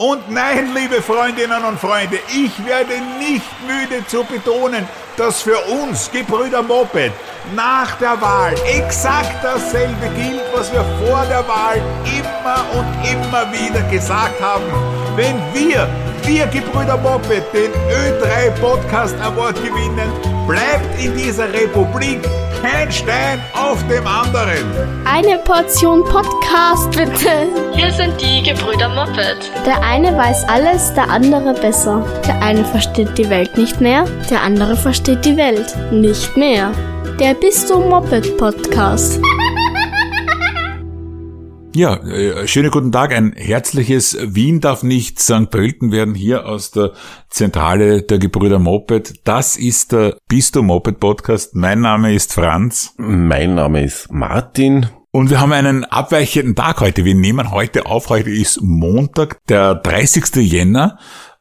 Und nein, liebe Freundinnen und Freunde, ich werde nicht müde zu betonen, dass für uns, Gebrüder Moped, nach der Wahl exakt dasselbe gilt, was wir vor der Wahl immer und immer wieder gesagt haben. Wenn wir, wir Gebrüder Moped, den Ö3 Podcast Award gewinnen, bleibt in dieser Republik kein Stein auf dem anderen. Eine Portion Podcast bitte. Hier sind die Gebrüder Moped. Der eine weiß alles, der andere besser. Der eine versteht die Welt nicht mehr, der andere versteht die Welt nicht mehr. Der Bist du Moped Podcast. Ja, äh, schönen guten Tag. Ein herzliches Wien darf nicht St. Pölten werden hier aus der Zentrale der Gebrüder Moped. Das ist der Bisto Moped Podcast. Mein Name ist Franz. Mein Name ist Martin. Und wir haben einen abweichenden Tag heute. Wir nehmen heute auf. Heute ist Montag, der 30. Jänner.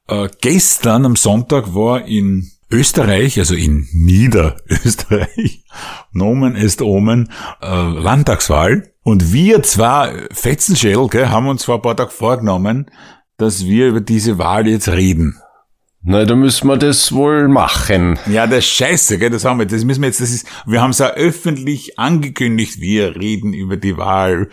Äh, gestern am Sonntag war in Österreich, also in Niederösterreich, Nomen est Omen, äh, Landtagswahl. Und wir zwar, Fetzenschädel, gell, haben uns vor ein paar Tagen vorgenommen, dass wir über diese Wahl jetzt reden. Na, da müssen wir das wohl machen. Ja, das ist scheiße, gell, das haben wir, das müssen wir jetzt, das ist, wir haben es ja öffentlich angekündigt, wir reden über die Wahl,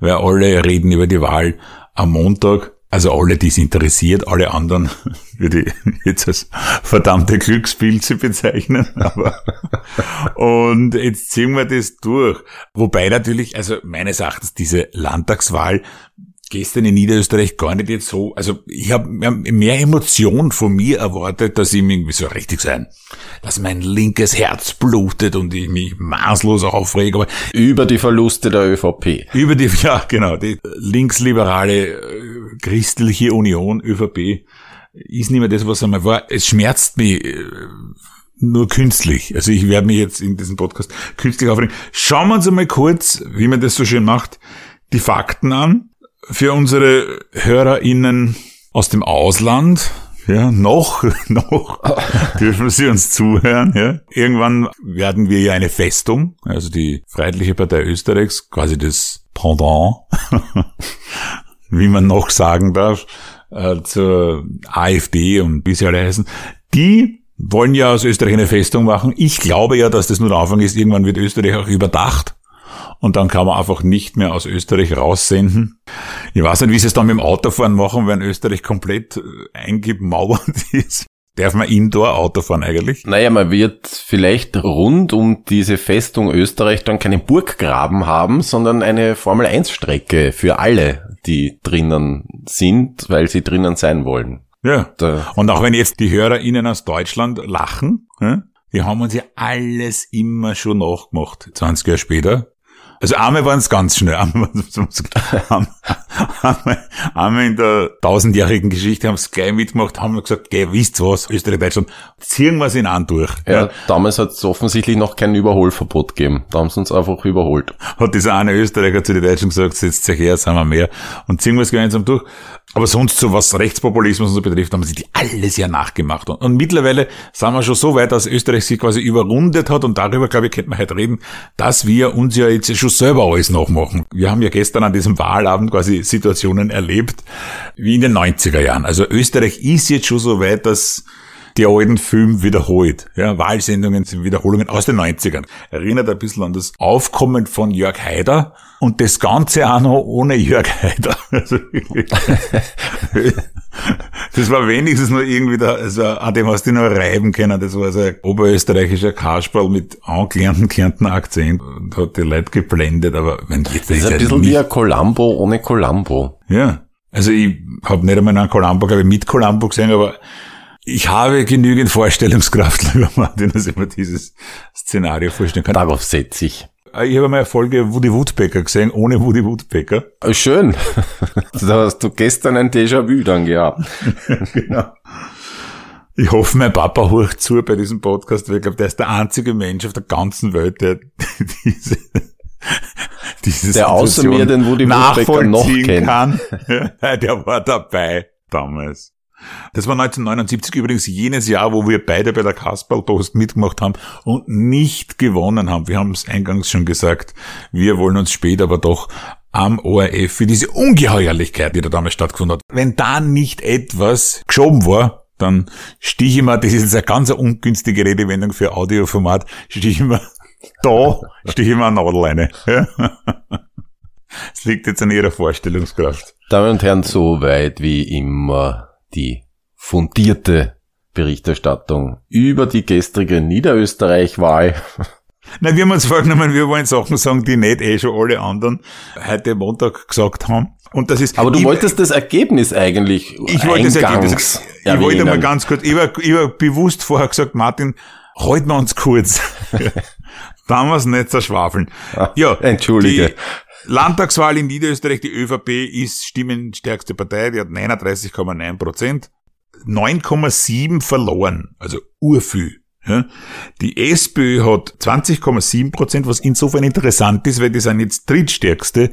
weil alle reden über die Wahl am Montag. Also alle, die es interessiert, alle anderen würde ich jetzt als verdammte Glückspilze bezeichnen. Aber und jetzt ziehen wir das durch. Wobei natürlich, also meines Erachtens diese Landtagswahl gestern in Niederösterreich gar nicht jetzt so, also ich habe mehr Emotion von mir erwartet, dass ich mich irgendwie so richtig sein, dass mein linkes Herz blutet und ich mich maßlos aufrege. Aber über die Verluste der ÖVP. Über die, ja genau, die linksliberale äh, christliche Union, ÖVP, ist nicht mehr das, was einmal war. Es schmerzt mich äh, nur künstlich. Also ich werde mich jetzt in diesem Podcast künstlich aufregen. Schauen wir uns einmal kurz, wie man das so schön macht, die Fakten an für unsere HörerInnen aus dem Ausland, ja, noch, noch dürfen Sie uns zuhören. Ja. Irgendwann werden wir ja eine Festung, also die Freiheitliche Partei Österreichs, quasi das Pendant, wie man noch sagen darf, äh, zur AfD und wie sie alle heißen. Die wollen ja aus Österreich eine Festung machen. Ich glaube ja, dass das nur der Anfang ist. Irgendwann wird Österreich auch überdacht und dann kann man einfach nicht mehr aus Österreich raussenden. Ich weiß nicht, wie sie es dann mit dem Autofahren machen, wenn Österreich komplett äh, eingemauert ist. Darf man indoor Auto fahren eigentlich? Naja, man wird vielleicht rund um diese Festung Österreich dann keinen Burggraben haben, sondern eine Formel-1-Strecke für alle, die drinnen sind, weil sie drinnen sein wollen. Ja. Da. Und auch wenn jetzt die HörerInnen aus Deutschland lachen, die haben uns ja alles immer schon nachgemacht, 20 Jahre später. Also einmal waren es ganz schnell. Einmal, einmal, einmal in der tausendjährigen Geschichte haben es gleich mitgemacht, haben gesagt, geh, wisst was, Österreich, Deutschland, ziehen wir es in an durch. Ja, ja. damals hat es offensichtlich noch kein Überholverbot gegeben. Da haben sie uns einfach überholt. Hat dieser eine Österreicher zu den Deutschen gesagt, setzt sich her, sind wir mehr und ziehen wir es gemeinsam durch. Aber sonst, so was Rechtspopulismus und so betrifft, haben sie die alles ja nachgemacht. Und, und mittlerweile sind wir schon so weit, dass Österreich sich quasi überrundet hat und darüber, glaube ich, könnte man heute reden, dass wir uns ja jetzt schon selber alles nachmachen. Wir haben ja gestern an diesem Wahlabend quasi Situationen erlebt, wie in den 90er Jahren. Also Österreich ist jetzt schon so weit, dass die alten Filme wiederholt. Ja, Wahlsendungen sind Wiederholungen aus den 90ern. Erinnert ein bisschen an das Aufkommen von Jörg Haider und das Ganze auch noch ohne Jörg Haider. Also, das war wenigstens nur irgendwie da, also an dem hast du noch reiben können. Das war so ein oberösterreichischer Kasperl mit angelernten Kärntner Akzent und hat die Leute geblendet, aber wenn jetzt das ist ein bisschen wie ein Columbo ohne Columbo. Ja. Also ich habe nicht einmal einen Columbo, glaube ich, mit Columbo gesehen, aber ich habe genügend Vorstellungskraft, lieber Martin, dass ich mir dieses Szenario vorstellen kann. Darauf setze ich. Ah, ich habe mal eine Folge Woody Woodpecker gesehen, ohne Woody Woodpecker. Ah, schön. da hast du gestern ein Déjà-vu dann gehabt. genau. Ich hoffe, mein Papa hört zu bei diesem Podcast, weil ich glaube, der ist der einzige Mensch auf der ganzen Welt, der diese, diese der außer mir den Woody Woodpecker noch kennt. kann. der war dabei damals. Das war 1979 übrigens jenes Jahr, wo wir beide bei der Kasperl-Post mitgemacht haben und nicht gewonnen haben. Wir haben es eingangs schon gesagt, wir wollen uns später aber doch am ORF für diese Ungeheuerlichkeit, die da damals stattgefunden hat. Wenn da nicht etwas geschoben war, dann stich ich mir, das ist jetzt eine ganz ungünstige Redewendung für Audioformat, stich ich mir da, stich ich mir eine Nadel rein. Es liegt jetzt an ihrer Vorstellungskraft. Damen und Herren, soweit wie immer die fundierte Berichterstattung über die gestrige Niederösterreich-Wahl. Na, wir haben uns vorgenommen, wir wollen Sachen sagen, die nicht eh schon alle anderen heute Montag gesagt haben. Und das ist. Aber du ich, wolltest das Ergebnis eigentlich. Ich wollte das Ergebnis. Ich wollte mal ganz kurz. Ich war, ich war bewusst vorher gesagt, Martin, halten wir uns kurz. Damals nicht zerschwafeln. Ah, ja. Entschuldige. Landtagswahl in Niederösterreich, die ÖVP ist stimmenstärkste Partei, die hat 39,9 Prozent. 9,7 verloren, also urviel. Ja. Die SPÖ hat 20,7 Prozent, was insofern interessant ist, weil die sind jetzt drittstärkste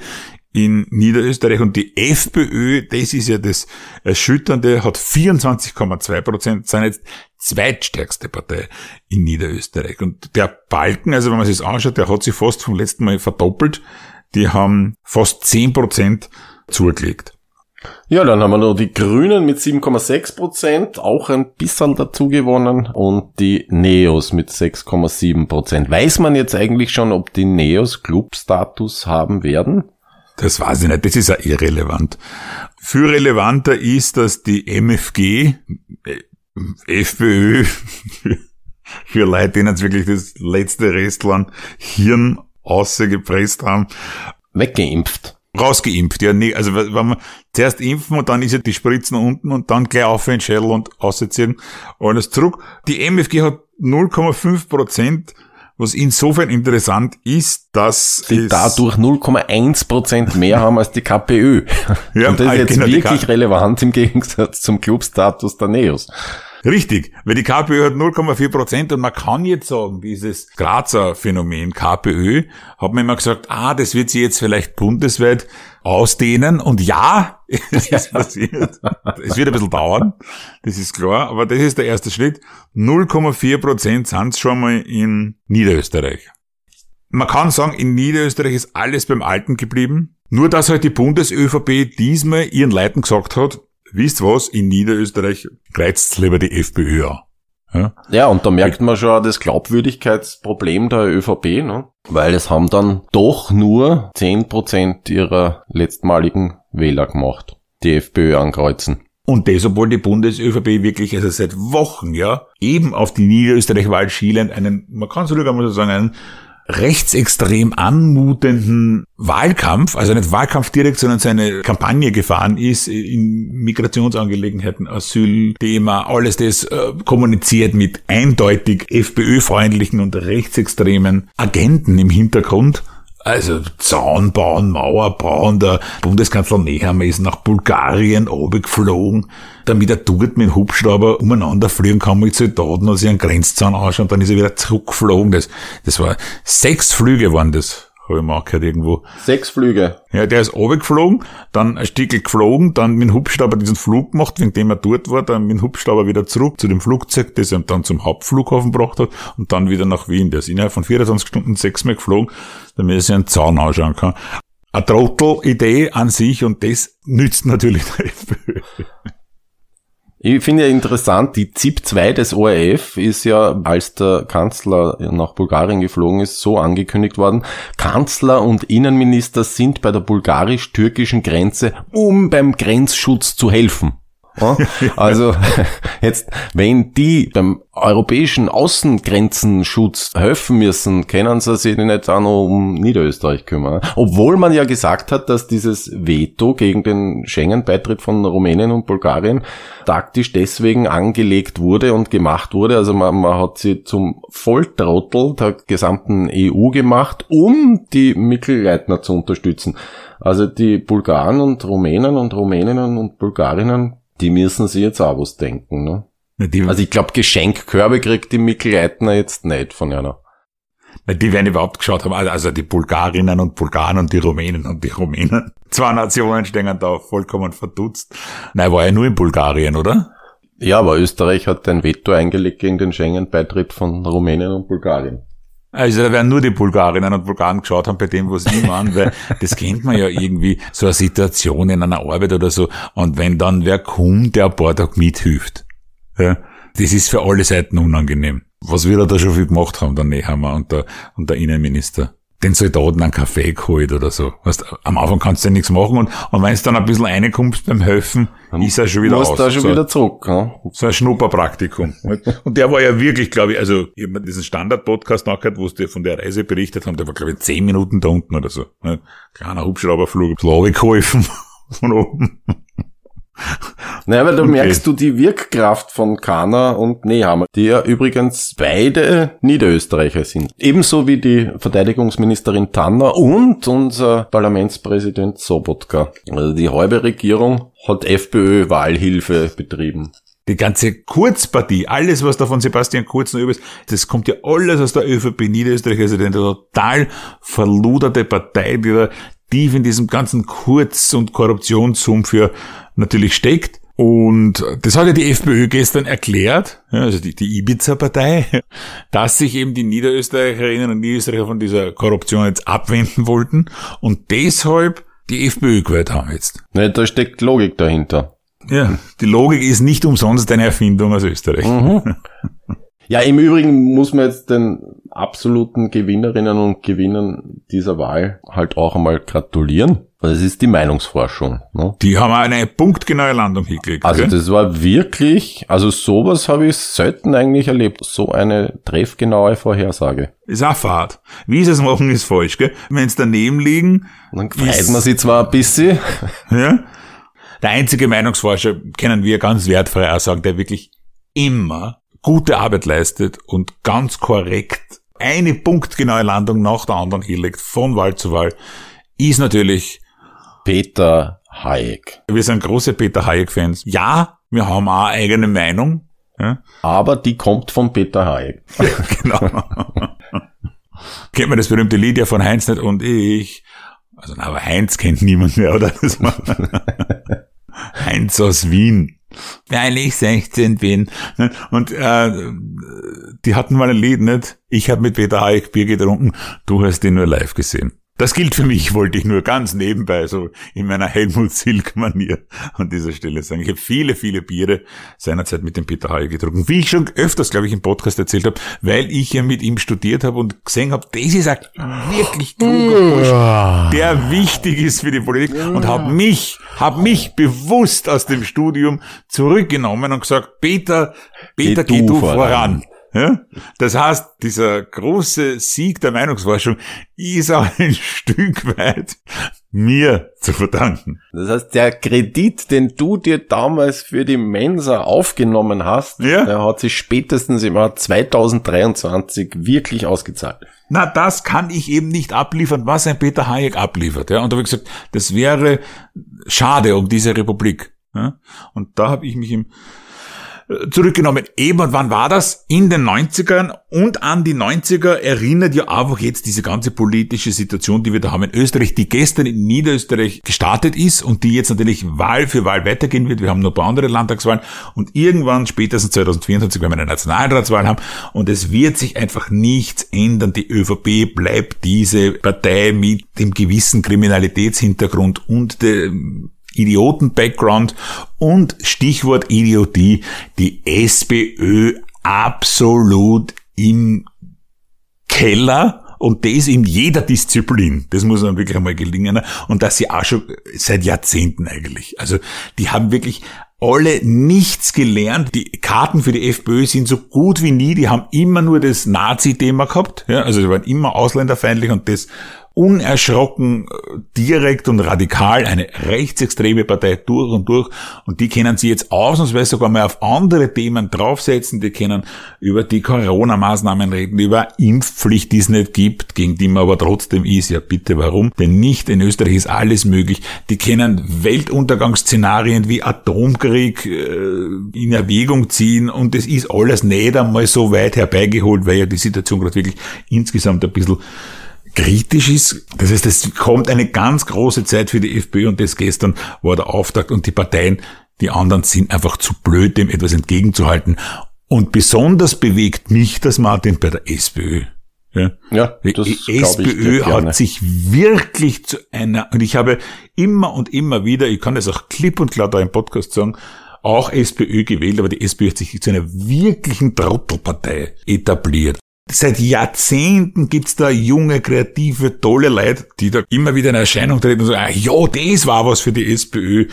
in Niederösterreich und die FPÖ, das ist ja das Erschütternde, hat 24,2 Prozent, sind jetzt zweitstärkste Partei in Niederösterreich. Und der Balken, also wenn man sich das anschaut, der hat sich fast vom letzten Mal verdoppelt. Die haben fast 10 Prozent zugelegt. Ja, dann haben wir noch die Grünen mit 7,6 Prozent, auch ein bisschen dazu gewonnen und die Neos mit 6,7 Prozent. Weiß man jetzt eigentlich schon, ob die Neos Clubstatus haben werden? Das weiß ich nicht, das ist ja irrelevant. Viel relevanter ist, dass die MFG, äh, FPÖ, für Leute, denen es wirklich das letzte Restland Hirn ausgepresst haben. Weggeimpft rausgeimpft. Ja, nee, also wenn man zuerst impfen und dann ist ja die Spritzen unten und dann gleich auf den Schädel und ausziehen, alles zurück. Die MFG hat 0,5 Prozent, was insofern interessant ist, dass sie dadurch 0,1 Prozent mehr haben als die KPÖ. Ja, und das ist jetzt genau, wirklich relevant im Gegensatz zum Clubstatus der Neos. Richtig, weil die KPÖ hat 0,4 Prozent und man kann jetzt sagen, dieses Grazer Phänomen KPÖ, hat man immer gesagt, ah, das wird sie jetzt vielleicht bundesweit ausdehnen und ja, es ist passiert. es wird ein bisschen dauern, das ist klar, aber das ist der erste Schritt. 0,4 Prozent sind es schon mal in Niederösterreich. Man kann sagen, in Niederösterreich ist alles beim Alten geblieben. Nur dass halt die Bundes-ÖVP diesmal ihren Leuten gesagt hat, wisst was, in Niederösterreich reizt lieber die FPÖ an. Ja? ja, und da merkt man schon das Glaubwürdigkeitsproblem der ÖVP, ne? weil es haben dann doch nur 10% ihrer letztmaligen Wähler gemacht, die FPÖ ankreuzen. Und das, obwohl die Bundes-ÖVP wirklich also seit Wochen, ja, eben auf die Niederösterreich-Wahl schielend einen, man kann sogar mal so sagen, einen rechtsextrem anmutenden Wahlkampf, also nicht Wahlkampf direkt, sondern seine Kampagne gefahren ist in Migrationsangelegenheiten, Asylthema, alles das äh, kommuniziert mit eindeutig FPÖ-freundlichen und rechtsextremen Agenten im Hintergrund. Also Zaun bauen, Mauer bauen, der Bundeskanzler Nehammer ist nach Bulgarien geflogen, damit er dort mit dem Hubschrauber umeinander fliegen kann mit Soldaten und sich einen Grenzzaun anschauen, dann ist er wieder zurückgeflogen. Das, das war sechs Flüge waren das habe ich mal gehört irgendwo. Sechs Flüge. Ja, der ist runtergeflogen, dann ein Stück geflogen, dann mit dem Hubschrauber diesen Flug gemacht, wegen dem er dort war, dann mit dem Hubschrauber wieder zurück zu dem Flugzeug, das er dann zum Hauptflughafen gebracht hat und dann wieder nach Wien. Der ist innerhalb von 24 Stunden sechsmal geflogen, damit er sich einen Zaun anschauen kann. Eine Trottel-Idee an sich und das nützt natürlich der FPÖ. Ich finde ja interessant, die ZIP 2 des ORF ist ja, als der Kanzler nach Bulgarien geflogen ist, so angekündigt worden, Kanzler und Innenminister sind bei der bulgarisch-türkischen Grenze, um beim Grenzschutz zu helfen. Also jetzt, wenn die beim europäischen Außengrenzenschutz helfen müssen, können sie sich nicht auch noch um Niederösterreich kümmern. Obwohl man ja gesagt hat, dass dieses Veto gegen den Schengen-Beitritt von Rumänien und Bulgarien taktisch deswegen angelegt wurde und gemacht wurde. Also man, man hat sie zum Volltrottel der gesamten EU gemacht, um die Mittelleitner zu unterstützen. Also die Bulgaren und Rumänen und Rumäninnen und Bulgarinnen die müssen sich jetzt auch was denken, ne? Ja, also ich glaube, Geschenkkörbe kriegt die Mikl-Leitner jetzt nicht von einer. Die werden überhaupt geschaut haben, also die Bulgarinnen und Bulgaren und die Rumänen und die Rumänen. Zwei Nationen stehen da vollkommen verdutzt. Nein, war ja nur in Bulgarien, oder? Ja, aber Österreich hat ein Veto eingelegt gegen den Schengen-Beitritt von Rumänien und Bulgarien. Also da werden nur die Bulgarinnen und Bulgaren geschaut haben bei dem, was ich an, weil das kennt man ja irgendwie, so eine Situation in einer Arbeit oder so. Und wenn dann wer kommt, der ein paar Tage mithilft, ja, das ist für alle Seiten unangenehm. Was wir da schon viel gemacht haben, der Nehammer und der, und der Innenminister den Soldaten einen Kaffee geholt oder so. Weißt, am Anfang kannst du ja nichts machen und, und wenn es dann ein bisschen reinkommst beim Helfen, Dann ist er schon wieder aus. da schon so, wieder zurück. Ja. So ein Schnupperpraktikum. und der war ja wirklich, glaube ich, also ich habe mir diesen Standard-Podcast nachgehört, wo sie von der Reise berichtet haben, der war, glaube ich, zehn Minuten da unten oder so. Kleiner Hubschrauberflug, so geholfen von oben. Naja, weil da okay. merkst du die Wirkkraft von Kana und Nehammer, die ja übrigens beide Niederösterreicher sind. Ebenso wie die Verteidigungsministerin Tanner und unser Parlamentspräsident Sobotka. Also die halbe Regierung hat FPÖ-Wahlhilfe betrieben. Die ganze Kurzpartie, alles, was da von Sebastian Kurz noch übrig ist, das kommt ja alles aus der ÖVP Niederösterreich, also eine total verluderte Partei, die da tief in diesem ganzen Kurz- und Korruptionssumpf für natürlich steckt. Und das hat ja die FPÖ gestern erklärt, also die, die Ibiza-Partei, dass sich eben die Niederösterreicherinnen und Niederösterreicher von dieser Korruption jetzt abwenden wollten und deshalb die FPÖ gewählt haben jetzt. Ne, da steckt Logik dahinter. Ja, die Logik ist nicht umsonst eine Erfindung aus Österreich. Mhm. Ja, im Übrigen muss man jetzt den absoluten Gewinnerinnen und Gewinnern dieser Wahl halt auch einmal gratulieren. Das ist die Meinungsforschung. Ne? Die haben eine punktgenaue Landung hingekriegt. Also das war wirklich, also sowas habe ich selten eigentlich erlebt. So eine treffgenaue Vorhersage. Ist auch Fahrt. Wie sie es machen, ist falsch. Gell? Wenn es daneben liegen... Dann freut man sich zwar ein bisschen. Ja. Der einzige Meinungsforscher, kennen wir ganz wertfrei auch sagen, der wirklich immer gute Arbeit leistet und ganz korrekt eine punktgenaue Landung nach der anderen hinlegt, von Wahl zu Wahl, ist natürlich Peter Hayek. Wir sind große Peter Hayek-Fans. Ja, wir haben auch eigene Meinung. Ja. Aber die kommt von Peter Hayek. Ja, genau. kennt man das berühmte Lied ja von Heinz nicht und ich. Also, aber Heinz kennt niemand mehr, oder? Heinz aus Wien weil ich 16 bin. Und äh, die hatten mal ein Lied, nicht? Ich habe mit Peter Hayek Bier getrunken, du hast ihn nur live gesehen. Das gilt für mich, wollte ich nur ganz nebenbei, so in meiner Helmut Silk-Manier an dieser Stelle sagen. Ich habe viele, viele Biere seinerzeit mit dem Peter Haye getrunken, wie ich schon öfters, glaube ich, im Podcast erzählt habe, weil ich ja mit ihm studiert habe und gesehen habe, das ist ein wirklich kluger Bursch, der wichtig ist für die Politik und habe mich, habe mich bewusst aus dem Studium zurückgenommen und gesagt, Peter, Peter, geh, geh du voran. voran. Ja? Das heißt, dieser große Sieg der Meinungsforschung ist auch ein Stück weit mir zu verdanken. Das heißt, der Kredit, den du dir damals für die Mensa aufgenommen hast, ja? der hat sich spätestens im Jahr 2023 wirklich ausgezahlt. Na, das kann ich eben nicht abliefern, was ein Peter Hayek abliefert. Ja? Und da habe ich gesagt, das wäre schade um diese Republik. Ja? Und da habe ich mich im zurückgenommen. Eben, und wann war das? In den 90ern und an die 90er erinnert ja einfach jetzt diese ganze politische Situation, die wir da haben in Österreich, die gestern in Niederösterreich gestartet ist und die jetzt natürlich Wahl für Wahl weitergehen wird. Wir haben noch ein paar andere Landtagswahlen und irgendwann spätestens 2024 werden wir eine Nationalratswahl haben und es wird sich einfach nichts ändern. Die ÖVP bleibt diese Partei mit dem gewissen Kriminalitätshintergrund und dem Idioten-Background und Stichwort Idiotie, die SPÖ absolut im Keller und das in jeder Disziplin. Das muss man wirklich einmal gelingen. Und das sie auch schon seit Jahrzehnten eigentlich. Also die haben wirklich alle nichts gelernt. Die Karten für die FPÖ sind so gut wie nie. Die haben immer nur das Nazi-Thema gehabt. Ja, also sie waren immer ausländerfeindlich und das unerschrocken, äh, direkt und radikal eine rechtsextreme Partei durch und durch. Und die können sie jetzt ausnahmsweise sogar mal auf andere Themen draufsetzen. Die können über die Corona-Maßnahmen reden, über Impfpflicht, die es nicht gibt, gegen die man aber trotzdem ist. Ja, bitte, warum? Denn nicht in Österreich ist alles möglich. Die können Weltuntergangsszenarien wie Atomkrieg äh, in Erwägung ziehen und es ist alles nicht einmal so weit herbeigeholt, weil ja die Situation gerade wirklich insgesamt ein bisschen kritisch ist. Das heißt, es kommt eine ganz große Zeit für die FPÖ und das gestern war der Auftakt und die Parteien, die anderen sind einfach zu blöd, dem etwas entgegenzuhalten. Und besonders bewegt mich das, Martin, bei der SPÖ. Ja, Ja, die SPÖ dir gerne. hat sich wirklich zu einer, und ich habe immer und immer wieder, ich kann das auch klipp und klar da im Podcast sagen, auch SPÖ gewählt, aber die SPÖ hat sich zu einer wirklichen Trottelpartei etabliert. Seit Jahrzehnten gibt's da junge, kreative, tolle Leute, die da immer wieder in Erscheinung treten und sagen, ah, ja, das war was für die SPÖ.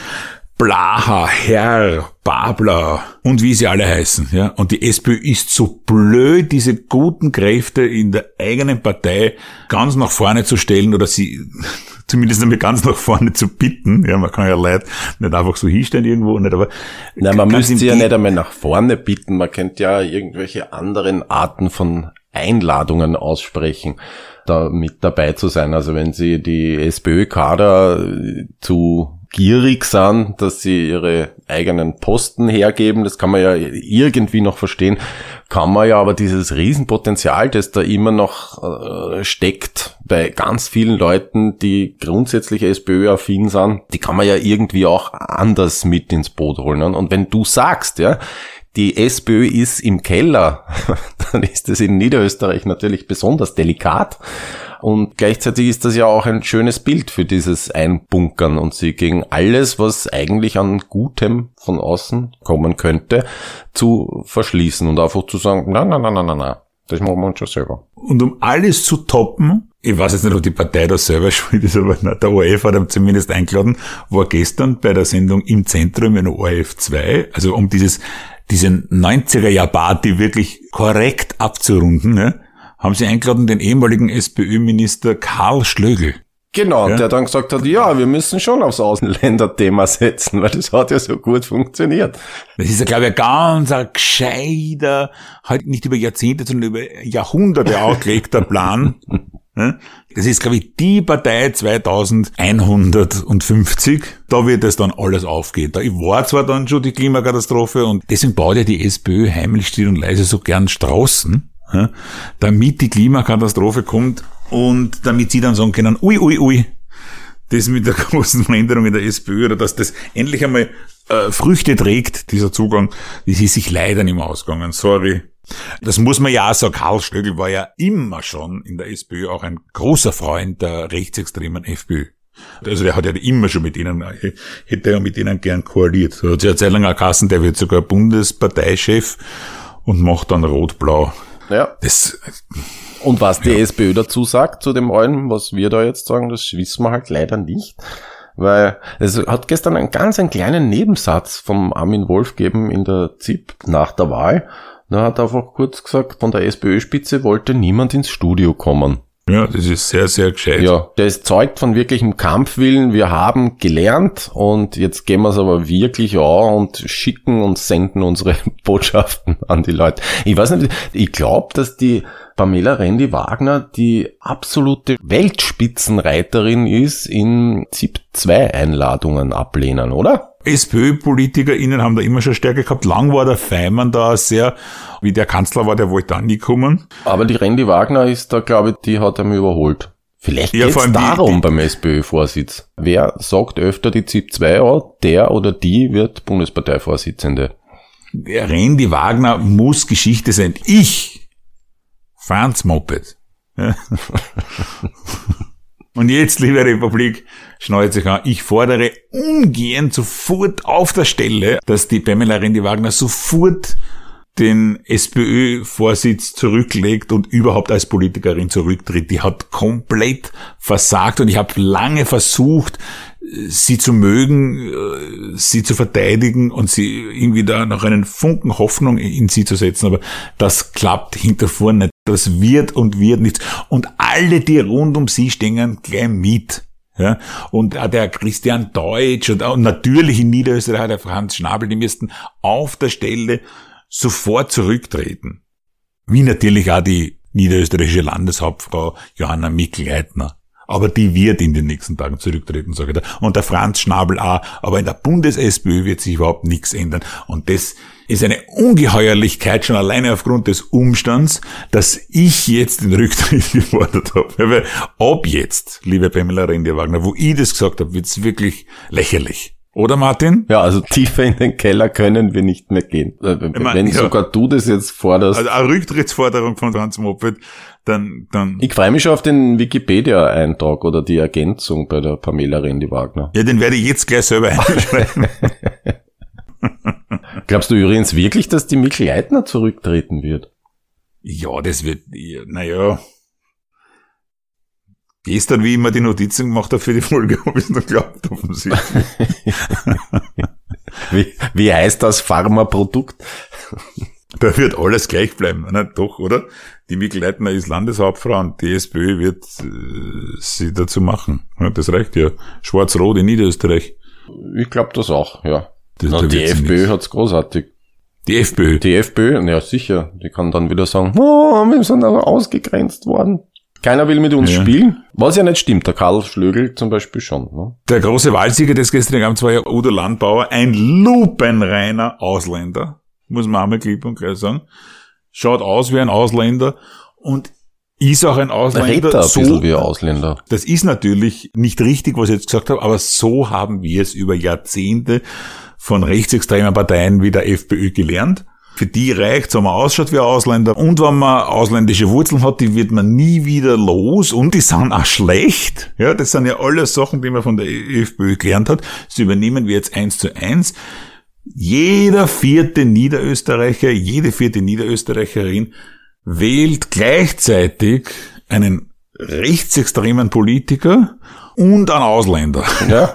Blaha, Herr, Babler und wie sie alle heißen, ja. Und die SPÖ ist so blöd, diese guten Kräfte in der eigenen Partei ganz nach vorne zu stellen oder sie zumindest einmal ganz nach vorne zu bitten. Ja, man kann ja Leute nicht einfach so hinstellen irgendwo, nicht, aber Nein, man müsste sie ja nicht einmal nach vorne bitten. Man könnte ja irgendwelche anderen Arten von Einladungen aussprechen, da mit dabei zu sein. Also wenn sie die SPÖ-Kader äh, zu gierig sind, dass sie ihre eigenen Posten hergeben, das kann man ja irgendwie noch verstehen, kann man ja aber dieses Riesenpotenzial, das da immer noch äh, steckt bei ganz vielen Leuten, die grundsätzlich SPÖ-affin sind, die kann man ja irgendwie auch anders mit ins Boot holen. Und wenn du sagst, ja, die SPÖ ist im Keller, dann ist das in Niederösterreich natürlich besonders delikat. Und gleichzeitig ist das ja auch ein schönes Bild für dieses Einbunkern und sie gegen alles, was eigentlich an Gutem von außen kommen könnte, zu verschließen und einfach zu sagen, na, na, na, na, na, na, das machen wir uns schon selber. Und um alles zu toppen, ich weiß jetzt nicht, ob die Partei da selber schuld ist, aber der ORF hat zumindest eingeladen, war gestern bei der Sendung im Zentrum in ORF 2, also um dieses, diesen 90er-Jahr-Party wirklich korrekt abzurunden, ne, haben sie eingeladen den ehemaligen SPÖ-Minister Karl Schlögl. Genau, Ja. der dann gesagt hat, ja, wir müssen schon aufs Außenländerthema setzen, weil das hat ja so gut funktioniert. Das ist ja, glaube ich, ein ganz ein gescheiter, halt nicht über Jahrzehnte, sondern über Jahrhunderte ausgelegter Plan. Das ist, glaube ich, die Partei 2150. Da wird es dann alles aufgehen. Da war zwar dann schon die Klimakatastrophe und deswegen baut ja die SPÖ heimlich still und leise so gern Straßen, ja, damit die Klimakatastrophe kommt und damit sie dann sagen können, ui, ui, ui, das mit der großen Veränderung in der SPÖ oder dass das endlich einmal äh, Früchte trägt, dieser Zugang, das ist sich leider nicht mehr ausgegangen. Sorry. Das muss man ja auch sagen. Karl Stöckl war ja immer schon in der SPÖ auch ein großer Freund der rechtsextremen FPÖ. Also der hat ja immer schon mit ihnen, hätte ja mit ihnen gern koaliert. So hat sich eine Zeit lang geheißen, der wird sogar Bundesparteichef und macht dann rot-blau. Ja. Das, Und was die SPÖ dazu sagt, zu dem allen, was wir da jetzt sagen, das wissen wir halt leider nicht. Weil es hat gestern einen ganz einen kleinen Nebensatz vom Armin Wolf gegeben in der ZIP nach der Wahl. Da hat er einfach kurz gesagt, von der SPÖ-Spitze wollte niemand ins Studio kommen. Ja, das ist sehr, sehr gescheit. Ja, ist zeugt von wirklichem Kampfwillen. Wir haben gelernt und jetzt gehen wir es aber wirklich an und schicken und senden unsere Botschaften an die Leute. Ich weiß nicht, ich glaube, dass die Pamela Rendi Wagner die absolute Weltspitzenreiterin ist in ZIP 2 Einladungen ablehnen, oder? SPÖ-PolitikerInnen haben da immer schon Stärke gehabt. Lang war der Feimann da sehr, wie der Kanzler war, der wollte da nie kommen. Aber die Rendi Wagner ist da, glaube ich, die hat er überholt. Vielleicht Ja, geht's vor allem die- darum die- beim SPÖ-Vorsitz. Wer sagt öfter die ZIP 2 an, der oder die wird Bundesparteivorsitzende. Der Randy Wagner muss Geschichte sein. Ich, Franz Moped. Und jetzt, liebe Republik, schnallt sich an. Ich fordere ungern sofort auf der Stelle, dass die Pamela Rendi Wagner sofort den SPÖ-Vorsitz zurücklegt und überhaupt als Politikerin zurücktritt. Die hat komplett versagt und ich habe lange versucht, sie zu mögen, äh, sie zu verteidigen und sie irgendwie da noch einen Funken Hoffnung in sie zu setzen, aber das klappt hinter vorne nicht. Das wird und wird nichts. Und alle, die rund um sie stehen, gleich mit. Ja, und auch der Christian Deutsch und, auch natürlich in Niederösterreich der Franz Schnabel, die müssten auf der Stelle sofort zurücktreten. Wie natürlich auch die niederösterreichische Landeshauptfrau Johanna Mikl-Leitner. Aber die wird in den nächsten Tagen zurücktreten, sage ich da. Und der Franz Schnabel auch. Aber in der Bundes-SPÖ wird sich überhaupt nichts ändern. Und das ist eine Ungeheuerlichkeit schon alleine aufgrund des Umstands, dass ich jetzt den Rücktritt gefordert habe. Weil ab jetzt, liebe Pamela Rendi-Wagner, wo ich das gesagt habe, wird's wirklich lächerlich. Oder Martin? Ja, also tiefer in den Keller können wir nicht mehr gehen. Äh, mein, Wenn ja. sogar du das jetzt forderst. Also eine Rücktrittsforderung von Franz Moped, dann, dann, ich freue mich schon auf den Wikipedia-Eintrag oder die Ergänzung bei der Pamela Rendi-Wagner. ja, den werde ich jetzt gleich selber einschreiben. Glaubst du übrigens wirklich, dass die Mikl Leitner zurücktreten wird? ja, das wird, naja. Gestern, wie immer die Notizen gemacht habe für die Folge, habe ich es noch geglaubt, offensichtlich. Wie, wie heißt das Pharmaprodukt? Da wird alles gleich bleiben. Na, doch, oder? Die Mikl Leitner ist Landeshauptfrau und die SPÖ wird äh, sie dazu machen. Ja, das reicht ja. Schwarz-Rot in Niederösterreich. Ich glaube das auch, ja. Das, Na, da die FPÖ hat's großartig. Die FPÖ. Die FPÖ, ja sicher, die kann dann wieder sagen, oh, wir sind aber ausgegrenzt worden. Keiner will mit uns Ja. spielen. Was ja nicht stimmt, der Karl Schlögel zum Beispiel schon. Ne? Der große Wahlsieger des gestrigen Abends war ja Udo Landbauer, ein lupenreiner Ausländer, muss man einmal klipp und gleich sagen. Schaut aus wie ein Ausländer und ist auch ein Der Ausländer. redet da ein so, bisschen wie ein Ausländer. das ist natürlich nicht richtig, was ich jetzt gesagt habe, aber so haben wir es über Jahrzehnte von rechtsextremen Parteien wie der FPÖ gelernt. Für die reicht wenn man ausschaut wie ein Ausländer. Und wenn man ausländische Wurzeln hat, die wird man nie wieder los. Und die sind auch schlecht. Ja, das sind ja alles Sachen, die man von der FPÖ gelernt hat. Das übernehmen wir jetzt eins zu eins. Jeder vierte Niederösterreicher, jede vierte Niederösterreicherin wählt gleichzeitig einen rechtsextremen Politiker und einen Ausländer. Ja.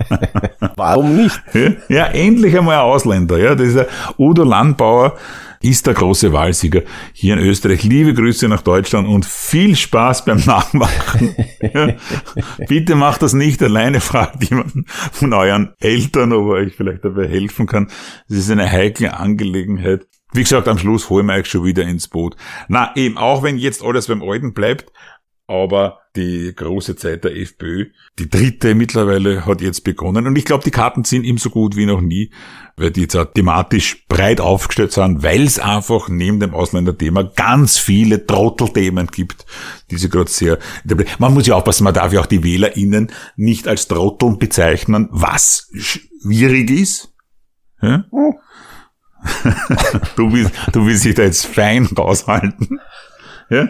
Warum nicht? Ja, endlich einmal ein Ausländer. Ja, der Udo Landbauer ist der große Wahlsieger hier in Österreich. Liebe Grüße nach Deutschland und viel Spaß beim Nachmachen. Ja, bitte macht das nicht alleine, fragt jemanden von euren Eltern, ob er euch vielleicht dabei helfen kann. Das ist eine heikle Angelegenheit. Wie gesagt, am Schluss holen wir euch schon wieder ins Boot. Na, eben, auch wenn jetzt alles beim Alten bleibt, aber die große Zeit der FPÖ, die dritte mittlerweile, hat jetzt begonnen. Und ich glaube, die Karten sind ihm so gut wie noch nie, weil die jetzt auch thematisch breit aufgestellt sind, weil es einfach neben dem Ausländerthema ganz viele Trottelthemen gibt, die sie gerade sehr... Man muss ja aufpassen, man darf ja auch die WählerInnen nicht als Trotteln bezeichnen, was schwierig ist. Ja? du, willst, du willst dich da jetzt fein raushalten. Ja?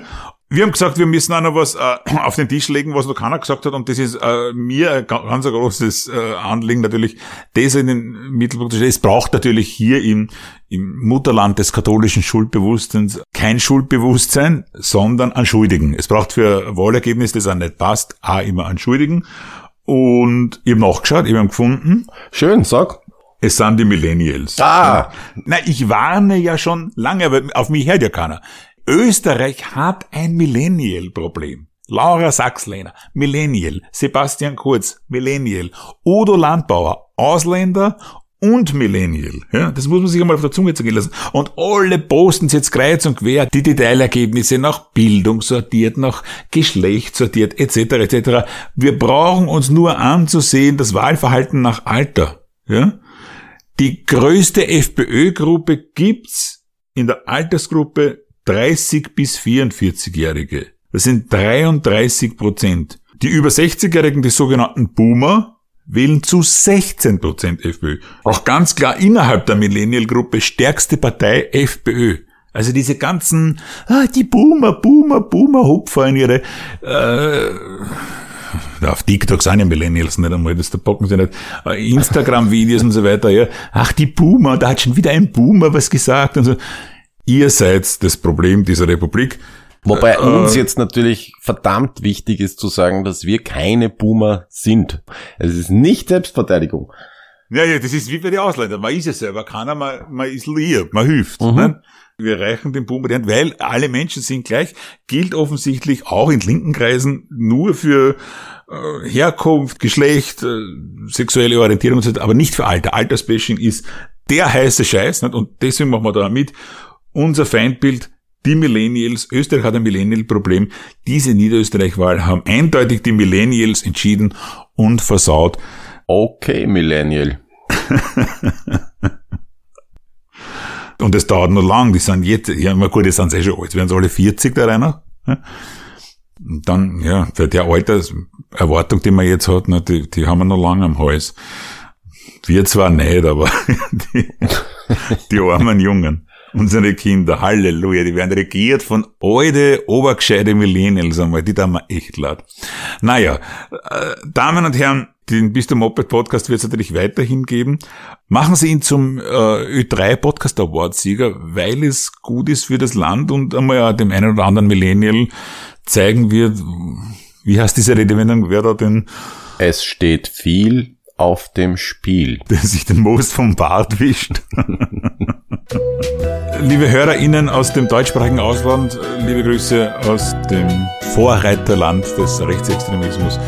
Wir haben gesagt, wir müssen auch noch was äh, auf den Tisch legen, was noch keiner gesagt hat. Und das ist äh, mir ein ga- ganz ein großes äh, Anliegen natürlich, das in den Mittelpunkt zu stellen. Es braucht natürlich hier im, im Mutterland des katholischen Schuldbewusstseins kein Schuldbewusstsein, sondern ein Schuldigen. Es braucht für ein Wahlergebnis, das auch nicht passt, auch immer einen Schuldigen. Und ich habe nachgeschaut, ich habe gefunden, Schön, sag. es sind die Millennials. Ah. Na, ich warne ja schon lange, aber auf mich hört ja keiner. Österreich hat ein Millennial-Problem. Laura Sachslehner, Millennial. Sebastian Kurz, Millennial. Udo Landbauer, Ausländer und Millennial. Ja, das muss man sich einmal auf der Zunge zergehen lassen. Und alle posten jetzt kreuz und quer die Detailergebnisse nach Bildung sortiert, nach Geschlecht sortiert, etc. etc. Wir brauchen uns nur anzusehen, das Wahlverhalten nach Alter. Ja? Die größte FPÖ-Gruppe gibt's in der Altersgruppe 30 bis 44-Jährige. Das sind 33 Prozent. Die über 60-Jährigen, die sogenannten Boomer, wählen zu 16 Prozent FPÖ. Auch ganz klar innerhalb der Millennial-Gruppe stärkste Partei FPÖ. Also diese ganzen, ah, die Boomer, Boomer, Boomer Hupfer in ihre, äh, auf TikTok sind ja Millennials nicht einmal, das da packen sie nicht. Äh, Instagram-Videos und so weiter, ja. Ach, die Boomer, da hat schon wieder ein Boomer was gesagt und so. Ihr seid das Problem dieser Republik. Wobei Äh, uns jetzt natürlich verdammt wichtig ist zu sagen, dass wir keine Boomer sind. Es ist nicht Selbstverteidigung. Ja, ja, das ist wie bei den Ausländern. Man ist ja selber keiner, man, man ist lieb, man hilft. Mhm. Ne? Wir reichen den Boomer die Hand, weil alle Menschen sind gleich, gilt offensichtlich auch in linken Kreisen nur für äh, Herkunft, Geschlecht, äh, sexuelle Orientierung, und so weiter, aber nicht für Alter. Altersbashing ist der heiße Scheiß nicht? und deswegen machen wir da mit. Unser Feindbild, die Millennials, Österreich hat ein Millennial-Problem. Diese Niederösterreich-Wahl haben eindeutig die Millennials entschieden und versaut. Okay, Millennial. Und das dauert noch lang. Die sind jetzt, ja, na gut, die sind eh schon alt. Werden sie alle 40 da rein? Und dann, ja, für der Alterserwartung, die man jetzt hat, ne, die, die haben wir noch lange am Hals. Wir zwar nicht, aber die, die armen Jungen. Unsere Kinder, Halleluja, die werden regiert von alte, obergescheite Millennials einmal, die da mal echt laut. Naja, äh, Damen und Herren, den Bist du Moped Podcast wird es natürlich weiterhin geben. Machen Sie ihn zum äh, Ö3 Podcast Award Sieger, weil es gut ist für das Land und einmal ja, dem einen oder anderen Millennial zeigen wird, wie heißt diese Redewendung, wer da den... Es steht viel auf dem Spiel. Der sich den Most vom Bart wischt. liebe HörerInnen aus dem deutschsprachigen Ausland, liebe Grüße aus dem Vorreiterland des Rechtsextremismus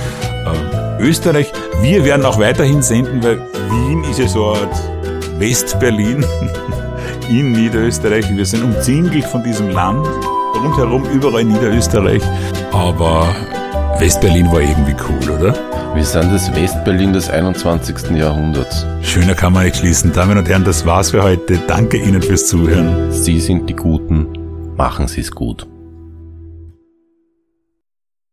äh, Österreich. Wir werden auch weiterhin senden, weil Wien ist ja so eine Art West-Berlin in Niederösterreich. Wir sind umzingelt von diesem Land, rundherum überall in Niederösterreich. Aber West-Berlin war irgendwie cool, oder? Wir sind das West-Berlin des 21. Jahrhunderts. Schöner kann man nicht schließen. Damen und Herren, das war's für heute. Danke Ihnen fürs Zuhören. Sie sind die Guten. Machen Sie es gut.